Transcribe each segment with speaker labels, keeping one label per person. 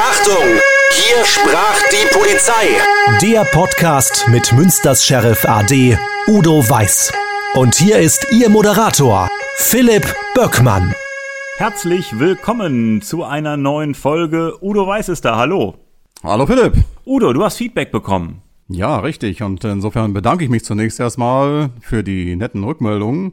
Speaker 1: Achtung! Hier sprach die Polizei.
Speaker 2: Der Podcast mit Münsters Sheriff AD Udo Weiß. Und hier ist Ihr Moderator, Philipp Böckmann.
Speaker 3: Herzlich willkommen zu einer neuen Folge. Udo Weiß ist da. Hallo.
Speaker 4: Hallo Philipp.
Speaker 3: Udo, du hast Feedback bekommen.
Speaker 4: Ja, richtig. Und insofern bedanke ich mich zunächst erstmal für die netten Rückmeldungen.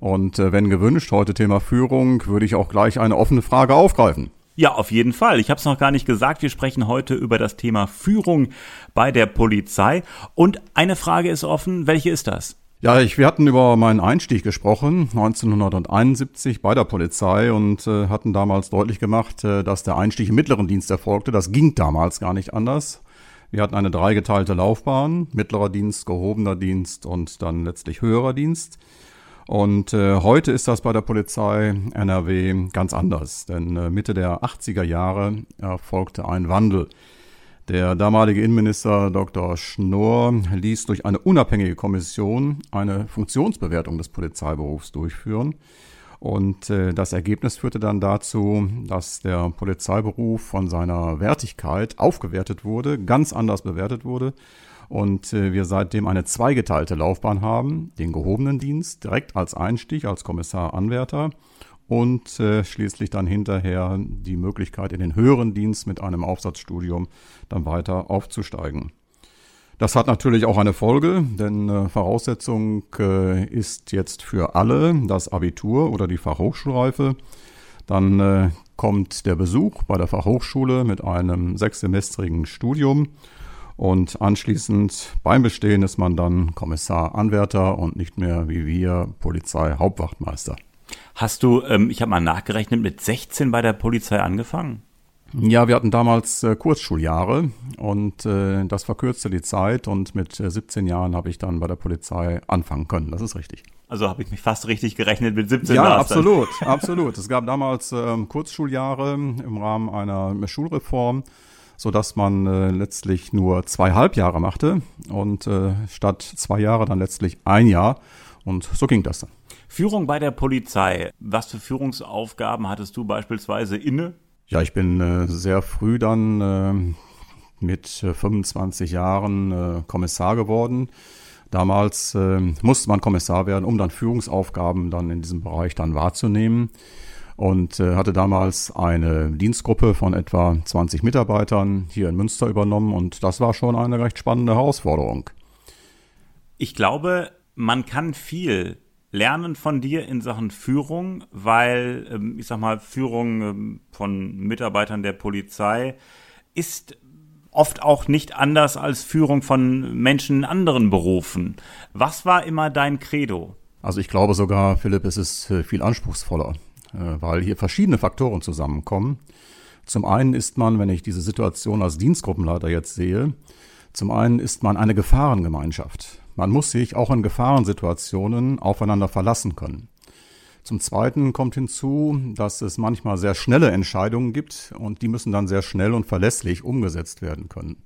Speaker 4: Und äh, wenn gewünscht, heute Thema Führung, würde ich auch gleich eine offene Frage aufgreifen.
Speaker 3: Ja, auf jeden Fall. Ich habe es noch gar nicht gesagt. Wir sprechen heute über das Thema Führung bei der Polizei. Und eine Frage ist offen. Welche ist das?
Speaker 4: Ja, ich, wir hatten über meinen Einstieg gesprochen, 1971 bei der Polizei und äh, hatten damals deutlich gemacht, äh, dass der Einstieg im mittleren Dienst erfolgte. Das ging damals gar nicht anders. Wir hatten eine dreigeteilte Laufbahn, mittlerer Dienst, gehobener Dienst und dann letztlich höherer Dienst. Und äh, heute ist das bei der Polizei NRW ganz anders, denn äh, Mitte der 80er Jahre erfolgte ein Wandel. Der damalige Innenminister Dr. Schnorr ließ durch eine unabhängige Kommission eine Funktionsbewertung des Polizeiberufs durchführen. Und äh, das Ergebnis führte dann dazu, dass der Polizeiberuf von seiner Wertigkeit aufgewertet wurde, ganz anders bewertet wurde und äh, wir seitdem eine zweigeteilte Laufbahn haben, den gehobenen Dienst direkt als Einstieg als Kommissar Anwärter und äh, schließlich dann hinterher die Möglichkeit in den höheren Dienst mit einem Aufsatzstudium dann weiter aufzusteigen. Das hat natürlich auch eine Folge, denn äh, Voraussetzung ist jetzt für alle das Abitur oder die Fachhochschulreife. Dann kommt der Besuch bei der Fachhochschule mit einem sechssemestrigen Studium und anschließend beim Bestehen ist man dann Kommissar, Anwärter und nicht mehr wie wir Polizei Hauptwachtmeister.
Speaker 3: Hast du, ähm, ich habe mal nachgerechnet, mit 16 bei der Polizei angefangen?
Speaker 4: Ja, wir hatten damals äh, Kurzschuljahre und äh, das verkürzte die Zeit und mit äh, 17 Jahren habe ich dann bei der Polizei anfangen können. Das ist richtig.
Speaker 3: Also habe ich mich fast richtig gerechnet mit 17
Speaker 4: Jahren. Ja, absolut, absolut. Es gab damals ähm, Kurzschuljahre im Rahmen einer Schulreform so dass man äh, letztlich nur zwei Halbjahre machte und äh, statt zwei Jahre dann letztlich ein Jahr. Und so ging das dann.
Speaker 3: Führung bei der Polizei. Was für Führungsaufgaben hattest du beispielsweise inne?
Speaker 4: Ja, ich bin äh, sehr früh dann äh, mit 25 äh, Jahren äh, Kommissar geworden. Damals musste man Kommissar werden, um dann Führungsaufgaben dann in diesem Bereich dann wahrzunehmen und äh, hatte damals eine Dienstgruppe von etwa 20 Mitarbeitern hier in Münster übernommen und das war schon eine recht spannende Herausforderung.
Speaker 3: Ich glaube, man kann viel lernen von dir in Sachen Führung, weil ähm, ich sag mal Führung ähm, von Mitarbeitern der Polizei ist oft auch nicht anders als Führung von Menschen in anderen Berufen. Was war immer dein Credo?
Speaker 4: Also ich glaube sogar, Philipp, es ist äh, viel anspruchsvoller. Äh, weil hier verschiedene Faktoren zusammenkommen. Zum einen ist man, wenn ich diese Situation als Dienstgruppenleiter jetzt sehe, zum einen ist man eine Gefahrengemeinschaft. Man muss sich auch in Gefahrensituationen aufeinander verlassen können. Zum Zweiten kommt hinzu, dass es manchmal sehr schnelle Entscheidungen gibt und die müssen dann sehr schnell und verlässlich umgesetzt werden können.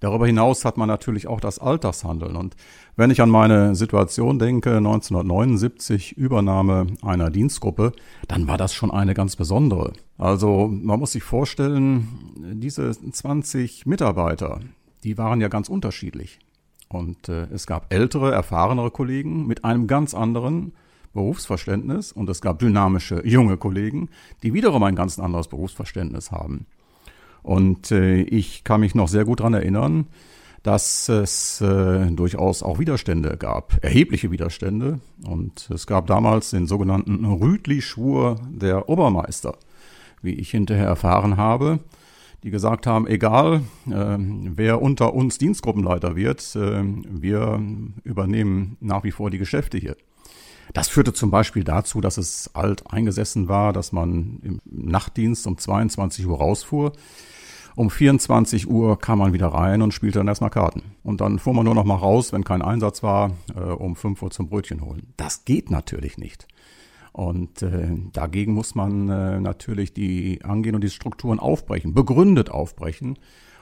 Speaker 4: Darüber hinaus hat man natürlich auch das Alltagshandeln. Und wenn ich an meine Situation denke, 1979 Übernahme einer Dienstgruppe, dann war das schon eine ganz besondere. Also man muss sich vorstellen, diese 20 Mitarbeiter, die waren ja ganz unterschiedlich. Und äh, es gab ältere, erfahrenere Kollegen mit einem ganz anderen Berufsverständnis und es gab dynamische, junge Kollegen, die wiederum ein ganz anderes Berufsverständnis haben. Und äh, ich kann mich noch sehr gut daran erinnern, dass es äh, durchaus auch Widerstände gab, erhebliche Widerstände. Und es gab damals den sogenannten Rüdli-Schwur der Obermeister, wie ich hinterher erfahren habe, die gesagt haben, egal äh, wer unter uns Dienstgruppenleiter wird, äh, wir übernehmen nach wie vor die Geschäfte hier. Das führte zum Beispiel dazu, dass es alt eingesessen war, dass man im Nachtdienst um 22 Uhr rausfuhr um 24 Uhr kam man wieder rein und spielte dann erstmal Karten. Und dann fuhr man nur noch mal raus, wenn kein Einsatz war, äh, um 5 Uhr zum Brötchen holen. Das geht natürlich nicht. Und äh, dagegen muss man äh, natürlich die angehen und die Strukturen aufbrechen, begründet aufbrechen.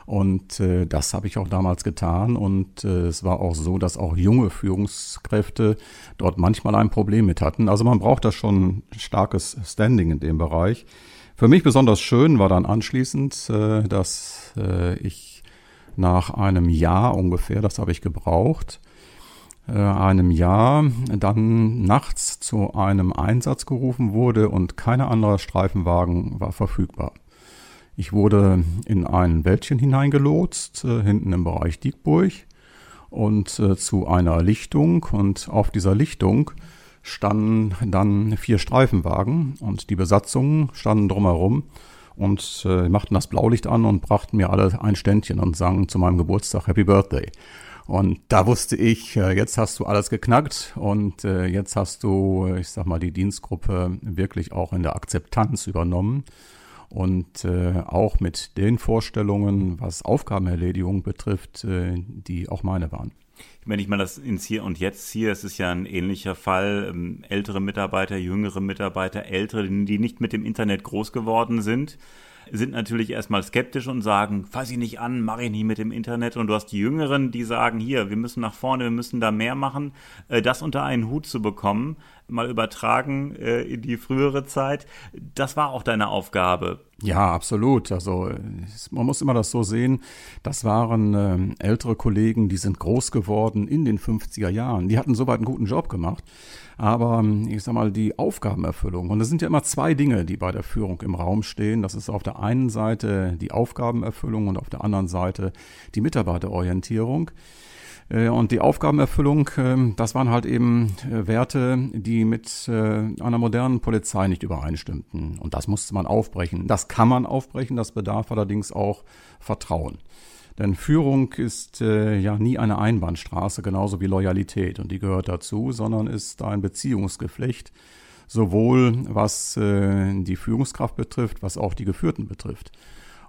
Speaker 4: Und äh, das habe ich auch damals getan. Und äh, es war auch so, dass auch junge Führungskräfte dort manchmal ein Problem mit hatten. Also man braucht da schon starkes Standing in dem Bereich. Für mich besonders schön war dann anschließend, äh, dass äh, ich nach einem Jahr ungefähr, das habe ich gebraucht, äh, einem Jahr dann nachts zu einem Einsatz gerufen wurde und kein anderer Streifenwagen war verfügbar. Ich wurde in ein Wäldchen hineingelotst, hinten im Bereich Diekburg und zu einer Lichtung und auf dieser Lichtung standen dann vier Streifenwagen und die Besatzungen standen drumherum und äh, machten das Blaulicht an und brachten mir alle ein Ständchen und sangen zu meinem Geburtstag Happy Birthday. Und da wusste ich, äh, jetzt hast du alles geknackt und äh, jetzt hast du, ich sag mal, die Dienstgruppe wirklich auch in der Akzeptanz übernommen und äh, auch mit den Vorstellungen, was Aufgabenerledigung betrifft, äh, die auch meine waren.
Speaker 3: Wenn ich mal das ins Hier und Jetzt ziehe, es ist ja ein ähnlicher Fall. Ähm, ältere Mitarbeiter, jüngere Mitarbeiter, ältere, die nicht mit dem Internet groß geworden sind, sind natürlich erstmal skeptisch und sagen, fass ich nicht an, mache ich nicht mit dem Internet. Und du hast die Jüngeren, die sagen, hier, wir müssen nach vorne, wir müssen da mehr machen. Äh, das unter einen Hut zu bekommen, mal übertragen äh, in die frühere Zeit, das war auch deine Aufgabe.
Speaker 4: Ja, absolut. Also man muss immer das so sehen, das waren äh, ältere Kollegen, die sind groß geworden in den 50er Jahren. Die hatten soweit einen guten Job gemacht. Aber ähm, ich sag mal, die Aufgabenerfüllung. Und es sind ja immer zwei Dinge, die bei der Führung im Raum stehen. Das ist auf der einen Seite die Aufgabenerfüllung und auf der anderen Seite die Mitarbeiterorientierung. Äh, und die Aufgabenerfüllung, ähm, das waren halt eben äh, Werte, die mit äh, einer modernen Polizei nicht übereinstimmten. Und das musste man aufbrechen. Das kann man aufbrechen, das bedarf allerdings auch Vertrauen. Denn Führung ist äh, ja nie eine Einbahnstraße, genauso wie Loyalität. Und die gehört dazu, sondern ist ein Beziehungsgeflecht, sowohl was äh, die Führungskraft betrifft, was auch die Geführten betrifft.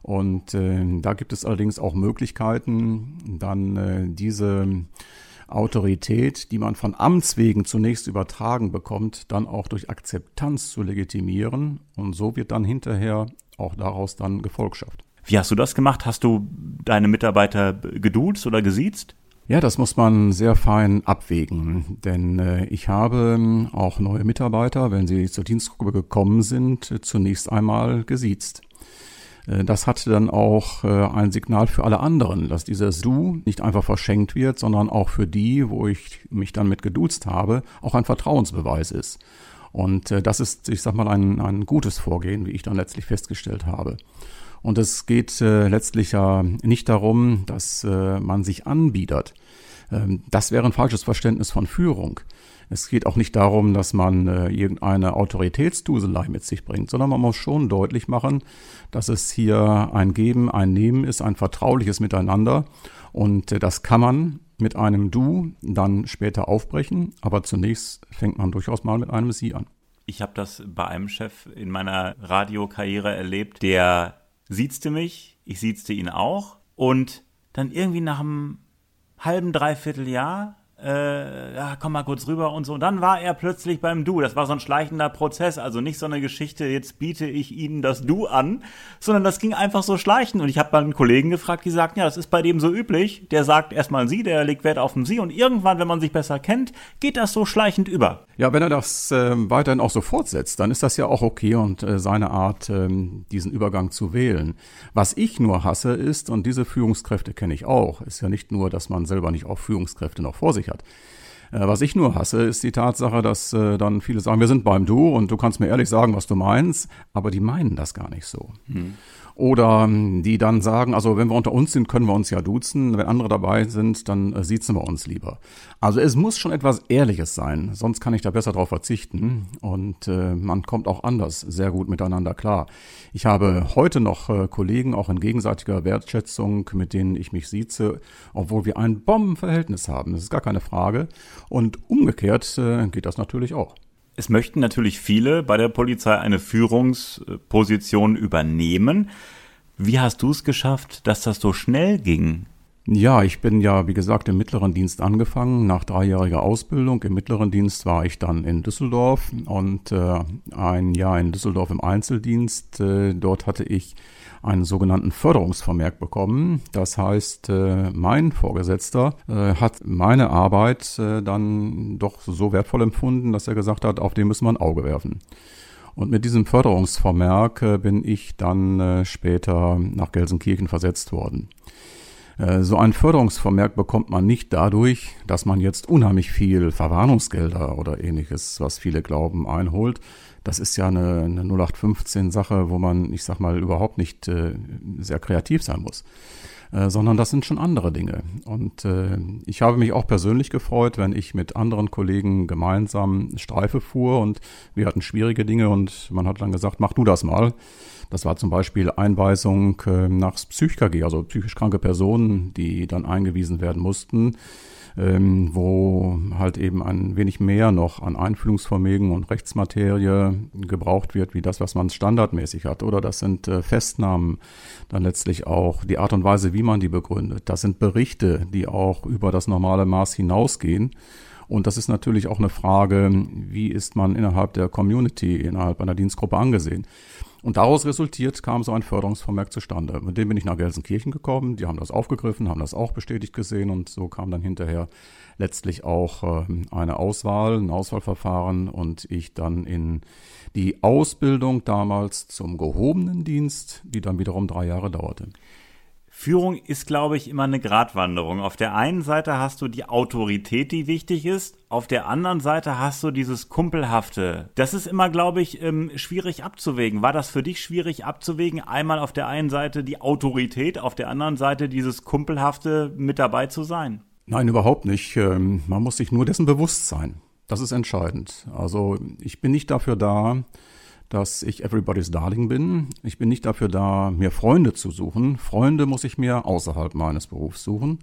Speaker 4: Und äh, da gibt es allerdings auch Möglichkeiten, dann äh, diese Autorität, die man von Amts wegen zunächst übertragen bekommt, dann auch durch Akzeptanz zu legitimieren. Und so wird dann hinterher auch daraus dann Gefolgschaft.
Speaker 3: Wie hast du das gemacht? Hast du deine Mitarbeiter geduzt oder gesiezt?
Speaker 4: Ja, das muss man sehr fein abwägen, denn äh, ich habe ähm, auch neue Mitarbeiter, wenn sie zur Dienstgruppe gekommen sind, zunächst einmal gesiezt. Äh, das hatte dann auch äh, ein Signal für alle anderen, dass dieses Du nicht einfach verschenkt wird, sondern auch für die, wo ich mich dann mit geduzt habe, auch ein Vertrauensbeweis ist. Und äh, das ist, ich sag mal, ein, ein gutes Vorgehen, wie ich dann letztlich festgestellt habe. Und es geht äh, letztlich ja nicht darum, dass äh, man sich anbietet. Ähm, das wäre ein falsches Verständnis von Führung. Es geht auch nicht darum, dass man äh, irgendeine Autoritätsduselei mit sich bringt, sondern man muss schon deutlich machen, dass es hier ein Geben, ein Nehmen ist, ein vertrauliches Miteinander. Und äh, das kann man mit einem Du dann später aufbrechen, aber zunächst fängt man durchaus mal mit einem Sie an.
Speaker 3: Ich habe das bei einem Chef in meiner Radiokarriere erlebt, der siezte mich, ich siezte ihn auch. Und dann irgendwie nach einem halben, dreiviertel Jahr äh, ja, komm mal kurz rüber und so. Und dann war er plötzlich beim Du. Das war so ein schleichender Prozess. Also nicht so eine Geschichte, jetzt biete ich Ihnen das Du an, sondern das ging einfach so schleichend. Und ich habe mal einen Kollegen gefragt, die sagten, ja, das ist bei dem so üblich. Der sagt erstmal Sie, der legt Wert auf den Sie. Und irgendwann, wenn man sich besser kennt, geht das so schleichend über.
Speaker 4: Ja, wenn er das äh, weiterhin auch so fortsetzt, dann ist das ja auch okay und äh, seine Art, äh, diesen Übergang zu wählen. Was ich nur hasse ist, und diese Führungskräfte kenne ich auch, ist ja nicht nur, dass man selber nicht auch Führungskräfte noch vor sich hat hat. Äh, was ich nur hasse, ist die Tatsache, dass äh, dann viele sagen, wir sind beim Du und du kannst mir ehrlich sagen, was du meinst, aber die meinen das gar nicht so. Hm. Oder ähm, die dann sagen, also wenn wir unter uns sind, können wir uns ja duzen. Wenn andere dabei sind, dann äh, siezen wir uns lieber. Also es muss schon etwas Ehrliches sein, sonst kann ich da besser drauf verzichten. Und äh, man kommt auch anders sehr gut miteinander klar. Ich habe heute noch äh, Kollegen, auch in gegenseitiger Wertschätzung, mit denen ich mich sieze, obwohl wir ein Bombenverhältnis haben. Das ist gar keine Frage. Und umgekehrt äh, geht das natürlich auch.
Speaker 3: Es möchten natürlich viele bei der Polizei eine Führungsposition übernehmen. Wie hast du es geschafft, dass das so schnell ging?
Speaker 4: Ja, ich bin ja, wie gesagt, im mittleren Dienst angefangen. Nach dreijähriger Ausbildung im mittleren Dienst war ich dann in Düsseldorf und äh, ein Jahr in Düsseldorf im Einzeldienst. Äh, dort hatte ich einen sogenannten Förderungsvermerk bekommen. Das heißt, äh, mein Vorgesetzter äh, hat meine Arbeit äh, dann doch so wertvoll empfunden, dass er gesagt hat, auf den müssen wir ein Auge werfen. Und mit diesem Förderungsvermerk äh, bin ich dann später nach Gelsenkirchen versetzt worden. Äh, so ein Förderungsvermerk bekommt man nicht dadurch, dass man jetzt unheimlich viel Verwarnungsgelder oder ähnliches, was viele glauben, einholt. Das ist ja eine, eine 0815-Sache, wo man, ich sag mal, überhaupt nicht äh, sehr kreativ sein muss. Äh, sondern das sind schon andere Dinge. Und äh, ich habe mich auch persönlich gefreut, wenn ich mit anderen Kollegen gemeinsam Streife fuhr und wir hatten schwierige Dinge und man hat dann gesagt, mach du das mal. Das war zum Beispiel Einweisung äh, nach PsychKG, also psychisch kranke Personen, die dann eingewiesen werden mussten ähm, wo halt eben ein wenig mehr noch an Einfühlungsvermögen und Rechtsmaterie gebraucht wird, wie das, was man standardmäßig hat. Oder das sind äh, Festnahmen, dann letztlich auch die Art und Weise, wie man die begründet. Das sind Berichte, die auch über das normale Maß hinausgehen. Und das ist natürlich auch eine Frage, wie ist man innerhalb der Community, innerhalb einer Dienstgruppe angesehen. Und daraus resultiert kam so ein Förderungsvermerk zustande. Mit dem bin ich nach Gelsenkirchen gekommen. Die haben das aufgegriffen, haben das auch bestätigt gesehen und so kam dann hinterher letztlich auch äh, eine Auswahl, ein Auswahlverfahren und ich dann in die Ausbildung damals zum gehobenen Dienst, die dann wiederum drei Jahre dauerte.
Speaker 3: Führung ist, glaube ich, immer eine Gratwanderung. Auf der einen Seite hast du die Autorität, die wichtig ist. Auf der anderen Seite hast du dieses Kumpelhafte. Das ist immer, glaube ich, ähm, schwierig abzuwägen. War das für dich schwierig abzuwägen? Einmal auf der einen Seite die Autorität, auf der anderen Seite dieses Kumpelhafte mit dabei zu sein?
Speaker 4: Nein, überhaupt nicht. Ähm, man muss sich nur dessen bewusst sein. Das ist entscheidend. Also ich bin nicht dafür da, dass ich Everybody's Darling bin. Ich bin nicht dafür da, mir Freunde zu suchen. Freunde muss ich mir außerhalb meines Berufs suchen.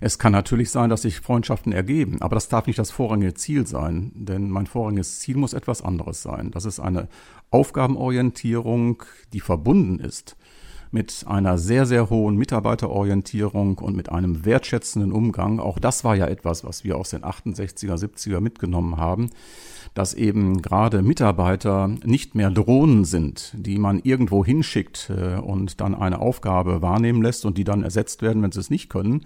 Speaker 4: Es kann natürlich sein, dass sich Freundschaften ergeben, aber das darf nicht das vorrangige Ziel sein, denn mein vorrangiges Ziel muss etwas anderes sein. Das ist eine Aufgabenorientierung, die verbunden ist mit einer sehr, sehr hohen Mitarbeiterorientierung und mit einem wertschätzenden Umgang. Auch das war ja etwas, was wir aus den 68er, 70er mitgenommen haben, dass eben gerade Mitarbeiter nicht mehr Drohnen sind, die man irgendwo hinschickt äh, und dann eine Aufgabe wahrnehmen lässt und die dann ersetzt werden, wenn sie es nicht können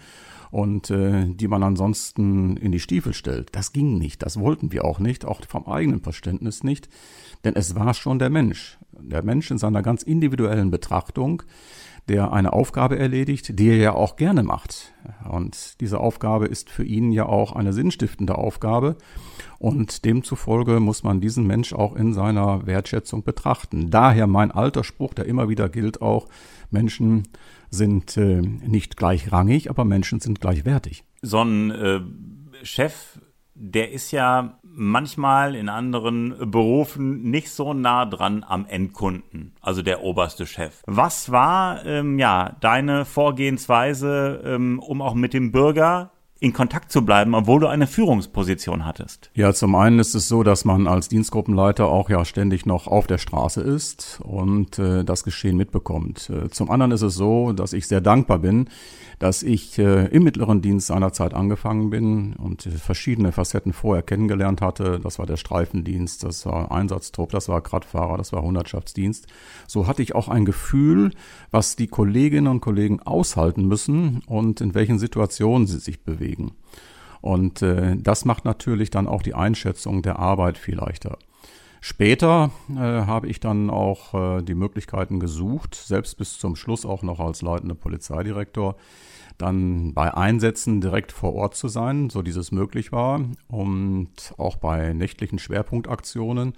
Speaker 4: und äh, die man ansonsten in die Stiefel stellt. Das ging nicht, das wollten wir auch nicht, auch vom eigenen Verständnis nicht, denn es war schon der Mensch der Mensch in seiner ganz individuellen Betrachtung, der eine Aufgabe erledigt, die er ja auch gerne macht. Und diese Aufgabe ist für ihn ja auch eine sinnstiftende Aufgabe. Und demzufolge muss man diesen Mensch auch in seiner Wertschätzung betrachten. Daher mein alter Spruch, der immer wieder gilt auch, Menschen sind äh, nicht gleichrangig, aber Menschen sind gleichwertig.
Speaker 3: So ein äh, Chef, der ist ja manchmal in anderen Berufen nicht so nah dran am Endkunden, also der oberste Chef. Was war ähm, ja deine Vorgehensweise, ähm, um auch mit dem Bürger in Kontakt zu bleiben, obwohl du eine Führungsposition hattest?
Speaker 4: Ja, zum einen ist es so, dass man als Dienstgruppenleiter auch ja ständig noch auf der Straße ist und äh, das Geschehen mitbekommt. Äh, zum anderen ist es so, dass ich sehr dankbar bin, dass ich äh, im mittleren Dienst seinerzeit angefangen bin und verschiedene Facetten vorher kennengelernt hatte. Das war der Streifendienst, das war Einsatztrupp, das war Gradfahrer, das war Hundertschaftsdienst. So hatte ich auch ein Gefühl, was die Kolleginnen und Kollegen aushalten müssen und in welchen Situationen sie sich bewegen. Und äh, das macht natürlich dann auch die Einschätzung der Arbeit viel leichter. Später äh, habe ich dann auch äh, die Möglichkeiten gesucht, selbst bis zum Schluss auch noch als leitender Polizeidirektor, dann bei Einsätzen direkt vor Ort zu sein, so dieses möglich war und auch bei nächtlichen Schwerpunktaktionen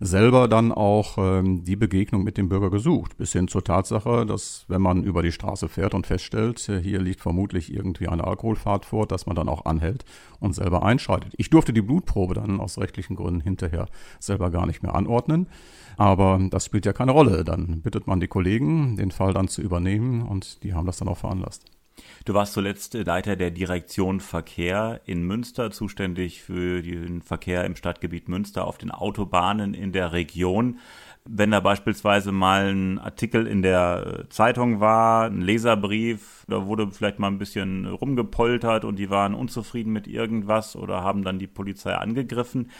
Speaker 4: selber dann auch ähm, die Begegnung mit dem Bürger gesucht, bis hin zur Tatsache, dass wenn man über die Straße fährt und feststellt, äh, hier liegt vermutlich irgendwie eine Alkoholfahrt vor, dass man dann auch anhält und selber einschreitet. Ich durfte die Blutprobe dann aus rechtlichen Gründen hinterher selber gar nicht mehr anordnen. Aber das spielt ja keine Rolle. Dann bittet man die Kollegen, den Fall dann zu übernehmen und die haben das dann auch veranlasst.
Speaker 3: Du warst zuletzt Leiter der Direktion Verkehr in Münster, zuständig für den Verkehr im Stadtgebiet Münster auf den Autobahnen in der Region. Wenn da beispielsweise mal ein Artikel in der Zeitung war, ein Leserbrief, da wurde vielleicht mal ein bisschen rumgepoltert und die waren unzufrieden mit irgendwas oder haben dann die Polizei angegriffen.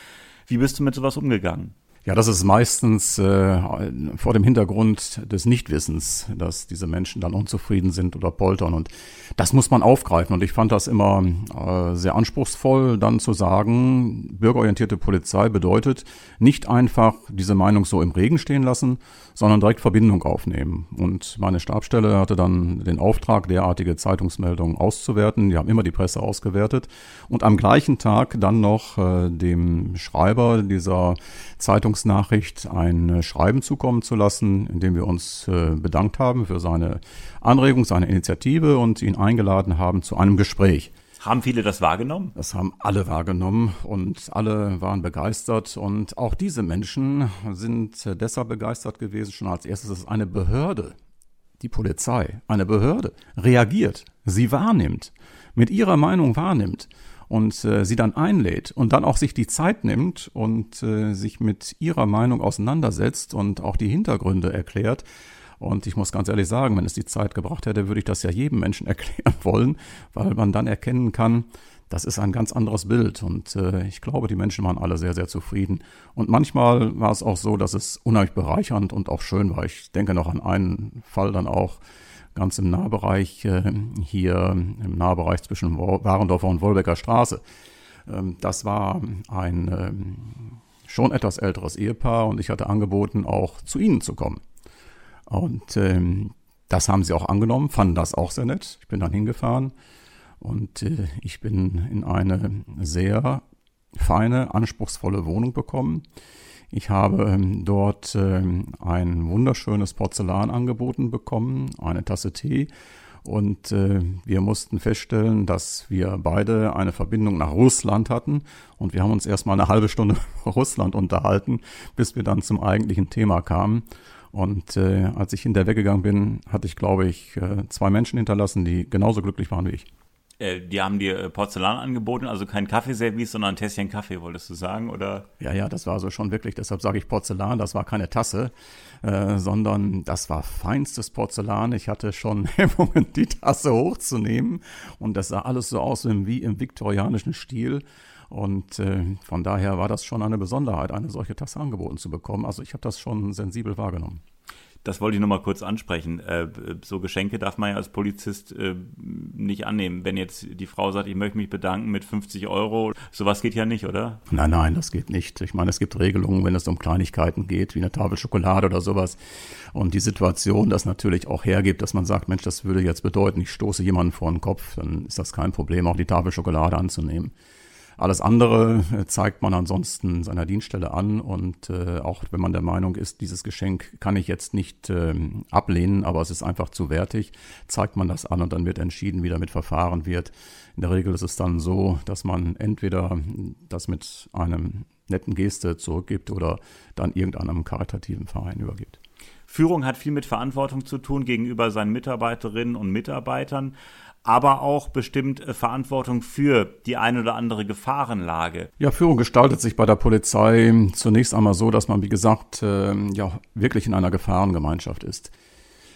Speaker 3: Wie bist du mit sowas umgegangen?
Speaker 4: Ja, das ist meistens äh, vor dem Hintergrund des Nichtwissens, dass diese Menschen dann unzufrieden sind oder poltern. Und das muss man aufgreifen. Und ich fand das immer äh, sehr anspruchsvoll, dann zu sagen, bürgerorientierte Polizei bedeutet nicht einfach diese Meinung so im Regen stehen lassen, sondern direkt Verbindung aufnehmen. Und meine Stabstelle hatte dann den Auftrag, derartige Zeitungsmeldungen auszuwerten. Die haben immer die Presse ausgewertet. Und am gleichen Tag dann noch äh, dem Schreiber dieser Zeitungsnachricht ein äh, Schreiben zukommen zu lassen, in dem wir uns äh, bedankt haben für seine Anregung, seine Initiative und ihn eingeladen haben zu einem Gespräch.
Speaker 3: Haben viele das wahrgenommen?
Speaker 4: Das haben alle wahrgenommen und alle waren begeistert. Und auch diese Menschen sind äh, deshalb begeistert gewesen. Schon als erstes ist eine Behörde, die Polizei, eine Behörde, reagiert, sie wahrnimmt, mit ihrer Meinung wahrnimmt und äh, sie dann einlädt und dann auch sich die Zeit nimmt und äh, sich mit ihrer Meinung auseinandersetzt und auch die Hintergründe erklärt. Und ich muss ganz ehrlich sagen, wenn es die Zeit gebracht hätte, würde ich das ja jedem Menschen erklären wollen, weil man dann erkennen kann, das ist ein ganz anderes Bild. Und äh, ich glaube, die Menschen waren alle sehr, sehr zufrieden. Und manchmal war es auch so, dass es unheimlich bereichernd und auch schön war. Ich denke noch an einen Fall dann auch, ganz im Nahbereich, äh, hier im Nahbereich zwischen Warendorfer und Wolbecker Straße. Ähm, das war ein ähm, schon etwas älteres Ehepaar und ich hatte angeboten, auch zu ihnen zu kommen. Und ähm, das haben sie auch angenommen, fanden das auch sehr nett. Ich bin dann hingefahren und äh, ich bin in eine sehr feine, anspruchsvolle Wohnung bekommen. Ich habe ähm, dort ähm, ein wunderschönes Porzellan angeboten bekommen, eine Tasse Tee. Und äh, wir mussten feststellen, dass wir beide eine Verbindung nach Russland hatten. Und wir haben uns erstmal eine halbe Stunde Russland unterhalten, bis wir dann zum eigentlichen Thema kamen. Und äh, als ich hinterher weggegangen bin, hatte ich, glaube ich, äh, zwei Menschen hinterlassen, die genauso glücklich waren wie ich.
Speaker 3: Äh, die haben dir äh, Porzellan angeboten, also kein Kaffeeservice, sondern ein Tässchen Kaffee, wolltest du sagen, oder?
Speaker 4: Ja, ja, das war so schon wirklich, deshalb sage ich Porzellan, das war keine Tasse, äh, sondern das war feinstes Porzellan. Ich hatte schon Hemmungen, die Tasse hochzunehmen und das sah alles so aus wie im viktorianischen Stil. Und äh, von daher war das schon eine Besonderheit, eine solche Tasse angeboten zu bekommen. Also ich habe das schon sensibel wahrgenommen.
Speaker 3: Das wollte ich nochmal kurz ansprechen. Äh, so Geschenke darf man ja als Polizist äh, nicht annehmen. Wenn jetzt die Frau sagt, ich möchte mich bedanken mit 50 Euro, sowas geht ja nicht, oder?
Speaker 4: Nein, nein, das geht nicht. Ich meine, es gibt Regelungen, wenn es um Kleinigkeiten geht, wie eine Tafel Schokolade oder sowas. Und die Situation das natürlich auch hergibt, dass man sagt, Mensch, das würde jetzt bedeuten, ich stoße jemanden vor den Kopf, dann ist das kein Problem, auch die Tafel Schokolade anzunehmen. Alles andere äh, zeigt man ansonsten seiner Dienststelle an und äh, auch wenn man der Meinung ist, dieses Geschenk kann ich jetzt nicht äh, ablehnen, aber es ist einfach zu wertig, zeigt man das an und dann wird entschieden, wie damit verfahren wird. In der Regel ist es dann so, dass man entweder das mit einem netten Geste zurückgibt oder dann irgendeinem karitativen Verein übergibt.
Speaker 3: Führung hat viel mit Verantwortung zu tun gegenüber seinen Mitarbeiterinnen und Mitarbeitern aber auch bestimmt äh, Verantwortung für die eine oder andere Gefahrenlage.
Speaker 4: Ja, Führung gestaltet sich bei der Polizei zunächst einmal so, dass man, wie gesagt, äh, ja, wirklich in einer Gefahrengemeinschaft ist.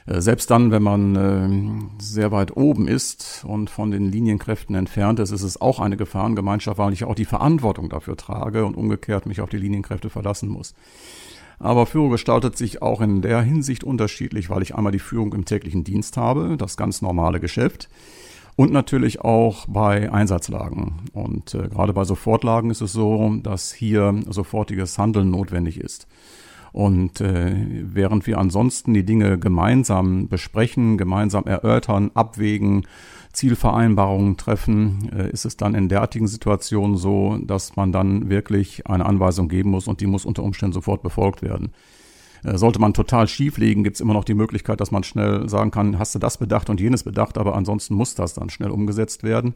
Speaker 4: Äh, selbst dann, wenn man äh, sehr weit oben ist und von den Linienkräften entfernt ist, ist es auch eine Gefahrengemeinschaft, weil ich auch die Verantwortung dafür trage und umgekehrt mich auf die Linienkräfte verlassen muss. Aber Führung gestaltet sich auch in der Hinsicht unterschiedlich, weil ich einmal die Führung im täglichen Dienst habe, das ganz normale Geschäft und natürlich auch bei Einsatzlagen. Und äh, gerade bei Sofortlagen ist es so, dass hier sofortiges Handeln notwendig ist. Und äh, während wir ansonsten die Dinge gemeinsam besprechen, gemeinsam erörtern, abwägen, Zielvereinbarungen treffen, äh, ist es dann in derartigen Situationen so, dass man dann wirklich eine Anweisung geben muss und die muss unter Umständen sofort befolgt werden. Äh, sollte man total schief liegen, gibt es immer noch die Möglichkeit, dass man schnell sagen kann, hast du das bedacht und jenes bedacht, aber ansonsten muss das dann schnell umgesetzt werden.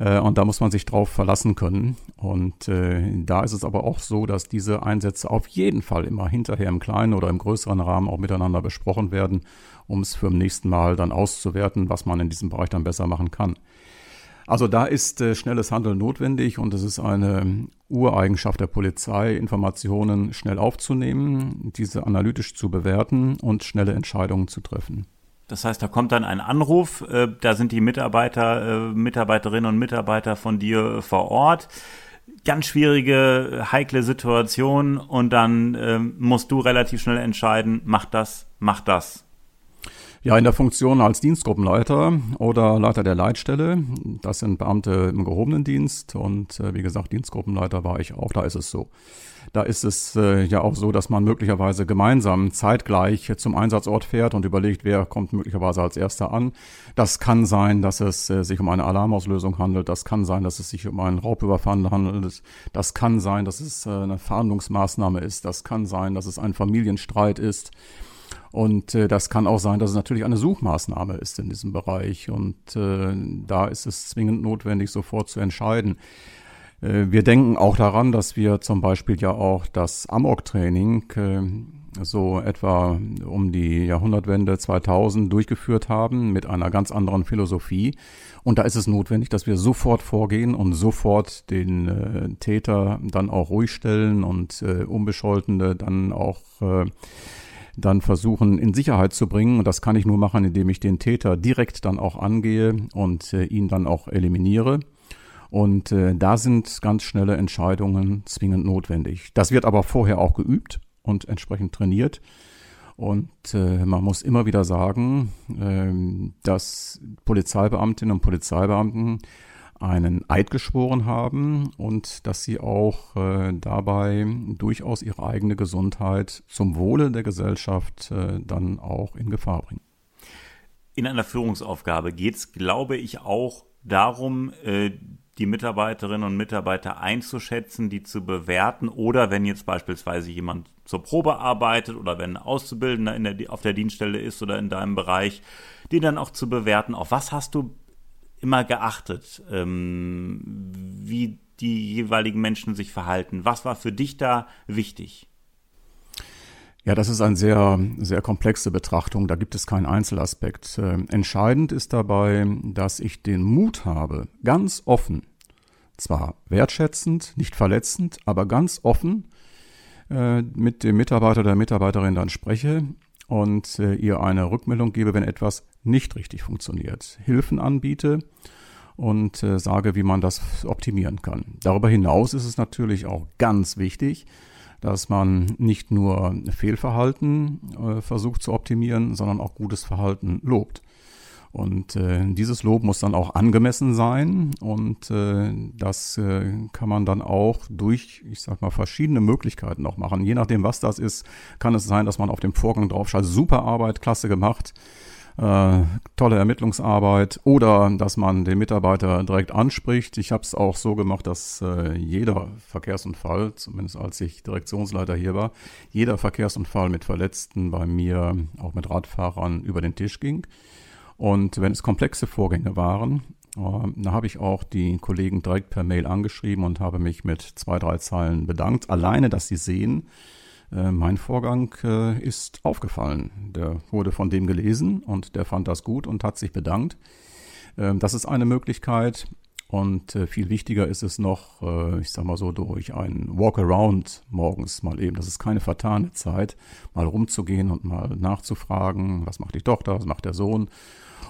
Speaker 4: Äh, und da muss man sich drauf verlassen können. Und äh, da ist es aber auch so, dass diese Einsätze auf jeden Fall immer hinterher im kleinen oder im größeren Rahmen auch miteinander besprochen werden, um es für im nächsten Mal dann auszuwerten, was man in diesem Bereich dann besser machen kann. Also da ist äh, schnelles Handeln notwendig und es ist eine Ureigenschaft der Polizei, Informationen schnell aufzunehmen, diese analytisch zu bewerten und schnelle Entscheidungen zu treffen.
Speaker 3: Das heißt, da kommt dann ein Anruf, äh, da sind die Mitarbeiter, äh, Mitarbeiterinnen und Mitarbeiter von dir vor Ort. ganz schwierige, heikle Situation und dann ähm, musst du relativ schnell entscheiden, mach das, mach das.
Speaker 4: Ja, in der Funktion als Dienstgruppenleiter oder Leiter der Leitstelle. Das sind Beamte im gehobenen Dienst und äh, wie gesagt, Dienstgruppenleiter war ich auch. Da ist es so. Da ist es äh, ja auch so, dass man möglicherweise gemeinsam zeitgleich zum Einsatzort fährt und überlegt, wer kommt möglicherweise als erster an. Das kann sein, dass es äh, sich um eine Alarmauslösung handelt. Das kann sein, dass es sich um einen Raubüberfall handelt. Das kann sein, dass es äh, eine Fahndungsmaßnahme ist. Das kann sein, dass es ein Familienstreit ist. Und äh, das kann auch sein, dass es natürlich eine Suchmaßnahme ist in diesem Bereich. Und äh, da ist es zwingend notwendig, sofort zu entscheiden. Äh, wir denken auch daran, dass wir zum Beispiel ja auch das Amok-Training äh, so etwa um die Jahrhundertwende 2000 durchgeführt haben mit einer ganz anderen Philosophie. Und da ist es notwendig, dass wir sofort vorgehen und sofort den äh, Täter dann auch ruhig stellen und äh, Unbescholtene dann auch äh, dann versuchen in Sicherheit zu bringen. Und das kann ich nur machen, indem ich den Täter direkt dann auch angehe und äh, ihn dann auch eliminiere. Und äh, da sind ganz schnelle Entscheidungen zwingend notwendig. Das wird aber vorher auch geübt und entsprechend trainiert. Und äh, man muss immer wieder sagen, äh, dass Polizeibeamtinnen und Polizeibeamten einen Eid geschworen haben und dass sie auch äh, dabei durchaus ihre eigene Gesundheit zum Wohle der Gesellschaft äh, dann auch in Gefahr bringen.
Speaker 3: In einer Führungsaufgabe geht es, glaube ich, auch darum, äh, die Mitarbeiterinnen und Mitarbeiter einzuschätzen, die zu bewerten oder wenn jetzt beispielsweise jemand zur Probe arbeitet oder wenn ein Auszubildender der, auf der Dienststelle ist oder in deinem Bereich, den dann auch zu bewerten. Auf was hast du immer geachtet, ähm, wie die jeweiligen Menschen sich verhalten? Was war für dich da wichtig?
Speaker 4: Ja, das ist eine sehr, sehr komplexe Betrachtung. Da gibt es keinen Einzelaspekt. Äh, entscheidend ist dabei, dass ich den Mut habe, ganz offen, zwar wertschätzend, nicht verletzend, aber ganz offen äh, mit dem Mitarbeiter oder der Mitarbeiterin dann spreche und äh, ihr eine Rückmeldung gebe, wenn etwas nicht richtig funktioniert. Hilfen anbiete und äh, sage, wie man das optimieren kann. Darüber hinaus ist es natürlich auch ganz wichtig, dass man nicht nur Fehlverhalten äh, versucht zu optimieren, sondern auch gutes Verhalten lobt. Und äh, dieses Lob muss dann auch angemessen sein und äh, das äh, kann man dann auch durch, ich sag mal, verschiedene Möglichkeiten auch machen. Je nachdem, was das ist, kann es sein, dass man auf dem Vorgang draufschaut, super Arbeit, klasse gemacht, äh, tolle Ermittlungsarbeit oder dass man den Mitarbeiter direkt anspricht. Ich habe es auch so gemacht, dass äh, jeder Verkehrsunfall, zumindest als ich Direktionsleiter hier war, jeder Verkehrsunfall mit Verletzten bei mir, auch mit Radfahrern, über den Tisch ging. Und wenn es komplexe Vorgänge waren, äh, da habe ich auch die Kollegen direkt per Mail angeschrieben und habe mich mit zwei, drei Zeilen bedankt. Alleine, dass sie sehen, äh, mein Vorgang äh, ist aufgefallen. Der wurde von dem gelesen und der fand das gut und hat sich bedankt. Ähm, das ist eine Möglichkeit. Und viel wichtiger ist es noch, ich sag mal so, durch ein Walkaround morgens mal eben. Das ist keine vertane Zeit, mal rumzugehen und mal nachzufragen, was macht die Tochter, was macht der Sohn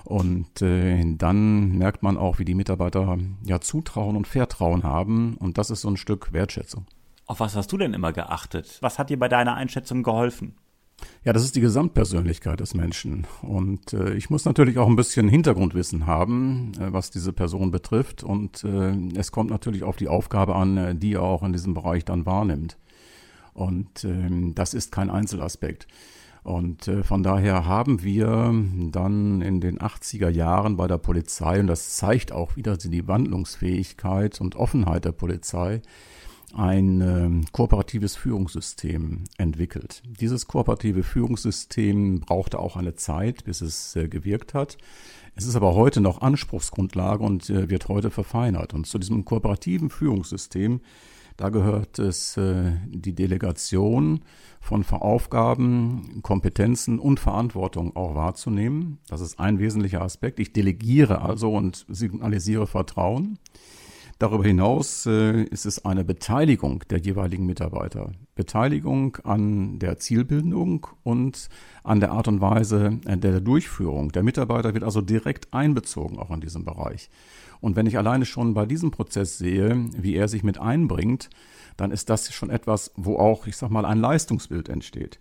Speaker 4: und äh, dann merkt man auch, wie die Mitarbeiter ja Zutrauen und Vertrauen haben. Und das ist so ein Stück Wertschätzung.
Speaker 3: Auf was hast du denn immer geachtet? Was hat dir bei deiner Einschätzung geholfen?
Speaker 4: Ja, das ist die Gesamtpersönlichkeit des Menschen. Und äh, ich muss natürlich auch ein bisschen Hintergrundwissen haben, äh, was diese Person betrifft. Und äh, es kommt natürlich auf die Aufgabe an, äh, die er auch in diesem Bereich dann wahrnimmt. Und ähm, das ist kein Einzelaspekt. Und äh, von daher haben wir dann in den 80er Jahren bei der Polizei, und das zeigt auch wieder die Wandlungsfähigkeit und Offenheit der Polizei, ein äh, kooperatives Führungssystem entwickelt. Dieses kooperative Führungssystem brauchte auch eine Zeit, bis es äh, gewirkt hat. Es ist aber heute noch Anspruchsgrundlage und äh, wird heute verfeinert. Und zu diesem kooperativen Führungssystem da gehört es äh, die Delegation von Aufgaben, Kompetenzen und Verantwortung auch wahrzunehmen. Das ist ein wesentlicher Aspekt. Ich delegiere also und signalisiere Vertrauen. Darüber hinaus äh, ist es eine Beteiligung der jeweiligen Mitarbeiter. Beteiligung an der Zielbildung und an der Art und Weise der Durchführung. Der Mitarbeiter wird also direkt einbezogen auch in diesem Bereich. Und wenn ich alleine schon bei diesem Prozess sehe, wie er sich mit einbringt, dann ist das schon etwas, wo auch, ich sag mal, ein Leistungsbild entsteht.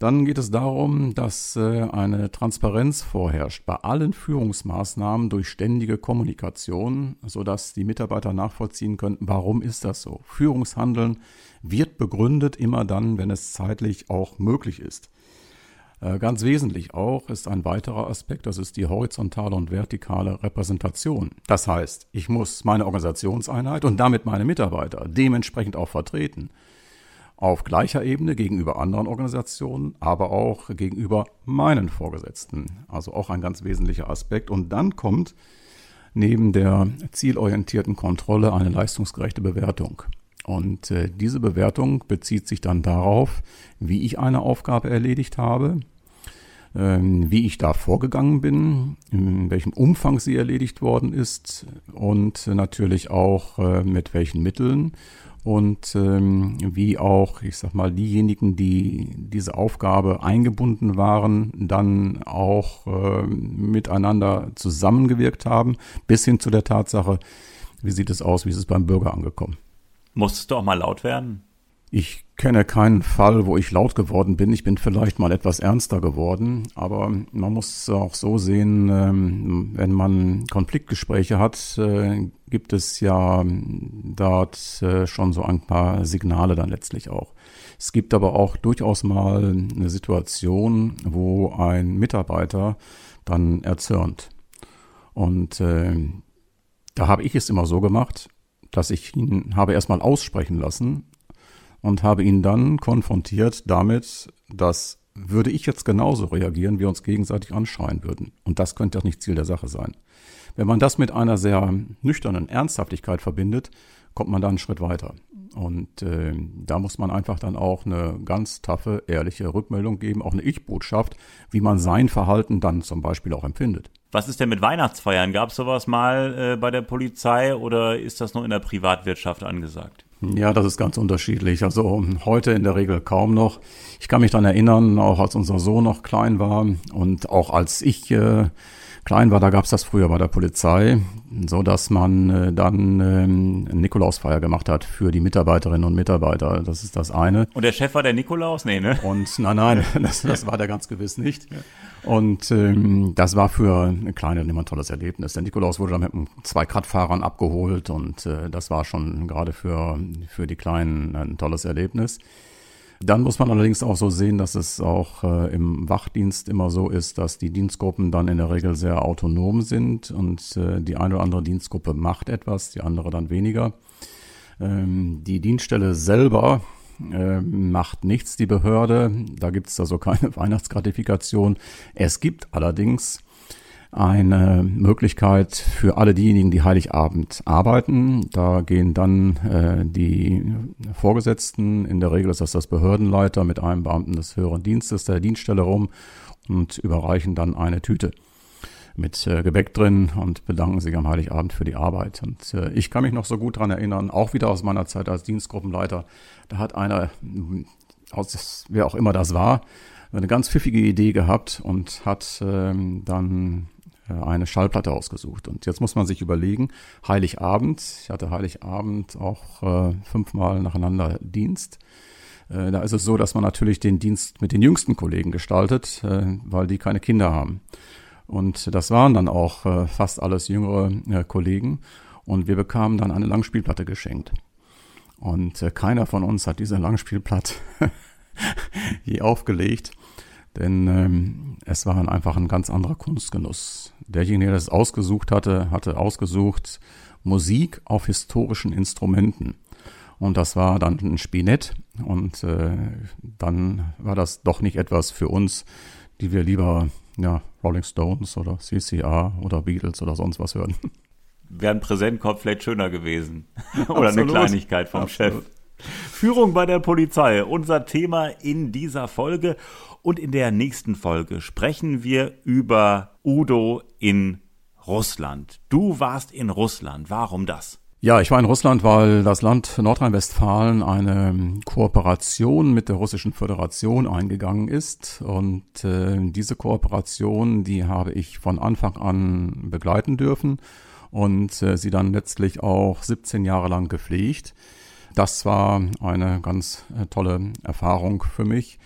Speaker 4: Dann geht es darum, dass äh, eine Transparenz vorherrscht bei allen Führungsmaßnahmen durch ständige Kommunikation, sodass die Mitarbeiter nachvollziehen können, warum ist das so. Führungshandeln wird begründet immer dann, wenn es zeitlich auch möglich ist. Äh, ganz wesentlich auch ist ein weiterer Aspekt, das ist die horizontale und vertikale Repräsentation. Das heißt, ich muss meine Organisationseinheit und damit meine Mitarbeiter dementsprechend auch vertreten auf gleicher Ebene gegenüber anderen Organisationen, aber auch gegenüber meinen Vorgesetzten. Also auch ein ganz wesentlicher Aspekt. Und dann kommt neben der zielorientierten Kontrolle eine leistungsgerechte Bewertung. Und äh, diese Bewertung bezieht sich dann darauf, wie ich eine Aufgabe erledigt habe, ähm, wie ich da vorgegangen bin, in welchem Umfang sie erledigt worden ist und natürlich auch äh, mit welchen Mitteln und ähm, wie auch, ich sag mal, diejenigen, die diese Aufgabe eingebunden waren, dann auch äh, miteinander zusammengewirkt haben, bis hin zu der Tatsache, wie sieht es aus, wie ist es beim Bürger angekommen.
Speaker 3: Musstest du auch mal laut werden?
Speaker 4: Ich kenne keinen Fall, wo ich laut geworden bin. Ich bin vielleicht mal etwas ernster geworden, aber man muss auch so sehen, ähm, wenn man Konfliktgespräche hat, äh, gibt es ja dort äh, schon so ein paar Signale dann letztlich auch. Es gibt aber auch durchaus mal eine Situation, wo ein Mitarbeiter dann erzürnt. Und äh, da habe ich es immer so gemacht, dass ich ihn habe erstmal aussprechen lassen und habe ihn dann konfrontiert damit, dass würde ich jetzt genauso reagieren, wir uns gegenseitig anschreien würden. Und das könnte auch nicht Ziel der Sache sein. Wenn man das mit einer sehr nüchternen Ernsthaftigkeit verbindet, kommt man da einen Schritt weiter. Und äh, da muss man einfach dann auch eine ganz taffe, ehrliche Rückmeldung geben, auch eine Ich-Botschaft, wie man sein Verhalten dann zum Beispiel auch empfindet.
Speaker 3: Was ist denn mit Weihnachtsfeiern? Gab es sowas mal äh, bei der Polizei oder ist das nur in der Privatwirtschaft angesagt?
Speaker 4: Ja, das ist ganz unterschiedlich. Also heute in der Regel kaum noch. Ich kann mich dann erinnern, auch als unser Sohn noch klein war und auch als ich äh, klein war, da gab's das früher bei der Polizei, so dass man äh, dann ähm, Nikolausfeier gemacht hat für die Mitarbeiterinnen und Mitarbeiter. Das ist das eine.
Speaker 3: Und der Chef war der Nikolaus? Nee, ne?
Speaker 4: Und nein, nein, das, das war der ganz gewiss nicht. Und ähm, das war für eine kleine immer ein tolles Erlebnis. Der Nikolaus wurde dann mit zwei Radfahrern abgeholt und äh, das war schon gerade für, für die Kleinen ein tolles Erlebnis. Dann muss man allerdings auch so sehen, dass es auch äh, im Wachdienst immer so ist, dass die Dienstgruppen dann in der Regel sehr autonom sind und äh, die eine oder andere Dienstgruppe macht etwas, die andere dann weniger. Ähm, die Dienststelle selber äh, macht nichts, die Behörde. Da gibt es also keine Weihnachtsgratifikation. Es gibt allerdings eine Möglichkeit für alle diejenigen, die Heiligabend arbeiten. Da gehen dann äh, die Vorgesetzten, in der Regel ist das das Behördenleiter mit einem Beamten des höheren Dienstes der Dienststelle rum und überreichen dann eine Tüte mit äh, Gebäck drin und bedanken sich am Heiligabend für die Arbeit. Und äh, ich kann mich noch so gut dran erinnern, auch wieder aus meiner Zeit als Dienstgruppenleiter, da hat einer, aus wer auch immer das war, eine ganz pfiffige Idee gehabt und hat ähm, dann eine Schallplatte ausgesucht. Und jetzt muss man sich überlegen, Heiligabend, ich hatte Heiligabend auch äh, fünfmal nacheinander Dienst. Äh, da ist es so, dass man natürlich den Dienst mit den jüngsten Kollegen gestaltet, äh, weil die keine Kinder haben. Und das waren dann auch äh, fast alles jüngere äh, Kollegen. Und wir bekamen dann eine Langspielplatte geschenkt. Und keiner von uns hat diese Langspielplatte je aufgelegt. Denn ähm, es war einfach ein ganz anderer Kunstgenuss. Derjenige, der es ausgesucht hatte, hatte ausgesucht Musik auf historischen Instrumenten. Und das war dann ein Spinett. Und äh, dann war das doch nicht etwas für uns, die wir lieber ja, Rolling Stones oder CCR oder Beatles oder sonst was hören.
Speaker 3: Wäre ein Präsentkorb vielleicht schöner gewesen. oder eine Kleinigkeit vom Absolut. Chef. Führung bei der Polizei, unser Thema in dieser Folge. Und in der nächsten Folge sprechen wir über Udo in Russland. Du warst in Russland. Warum das?
Speaker 4: Ja, ich war in Russland, weil das Land Nordrhein-Westfalen eine Kooperation mit der Russischen Föderation eingegangen ist. Und äh, diese Kooperation, die habe ich von Anfang an begleiten dürfen und äh, sie dann letztlich auch 17 Jahre lang gepflegt. Das war eine ganz äh, tolle Erfahrung für mich.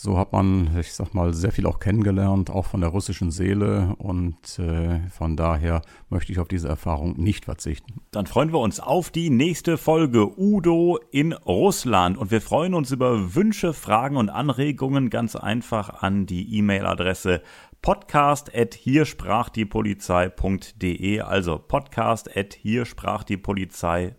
Speaker 4: So hat man, ich sag mal, sehr viel auch kennengelernt, auch von der russischen Seele. Und äh, von daher möchte ich auf diese Erfahrung nicht verzichten.
Speaker 3: Dann freuen wir uns auf die nächste Folge Udo in Russland. Und wir freuen uns über Wünsche, Fragen und Anregungen ganz einfach an die E-Mail-Adresse podcast at hier sprach die Polizei.de, also podcast at hier sprach die Polizei.de.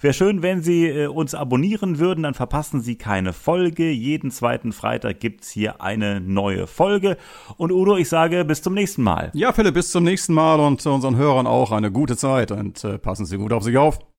Speaker 3: Wäre schön, wenn Sie äh, uns abonnieren würden, dann verpassen Sie keine Folge. Jeden zweiten Freitag gibt's hier eine neue Folge. Und Udo, ich sage bis zum nächsten Mal.
Speaker 4: Ja, Philipp, bis zum nächsten Mal und unseren Hörern auch eine gute Zeit und äh, passen Sie gut auf sich auf.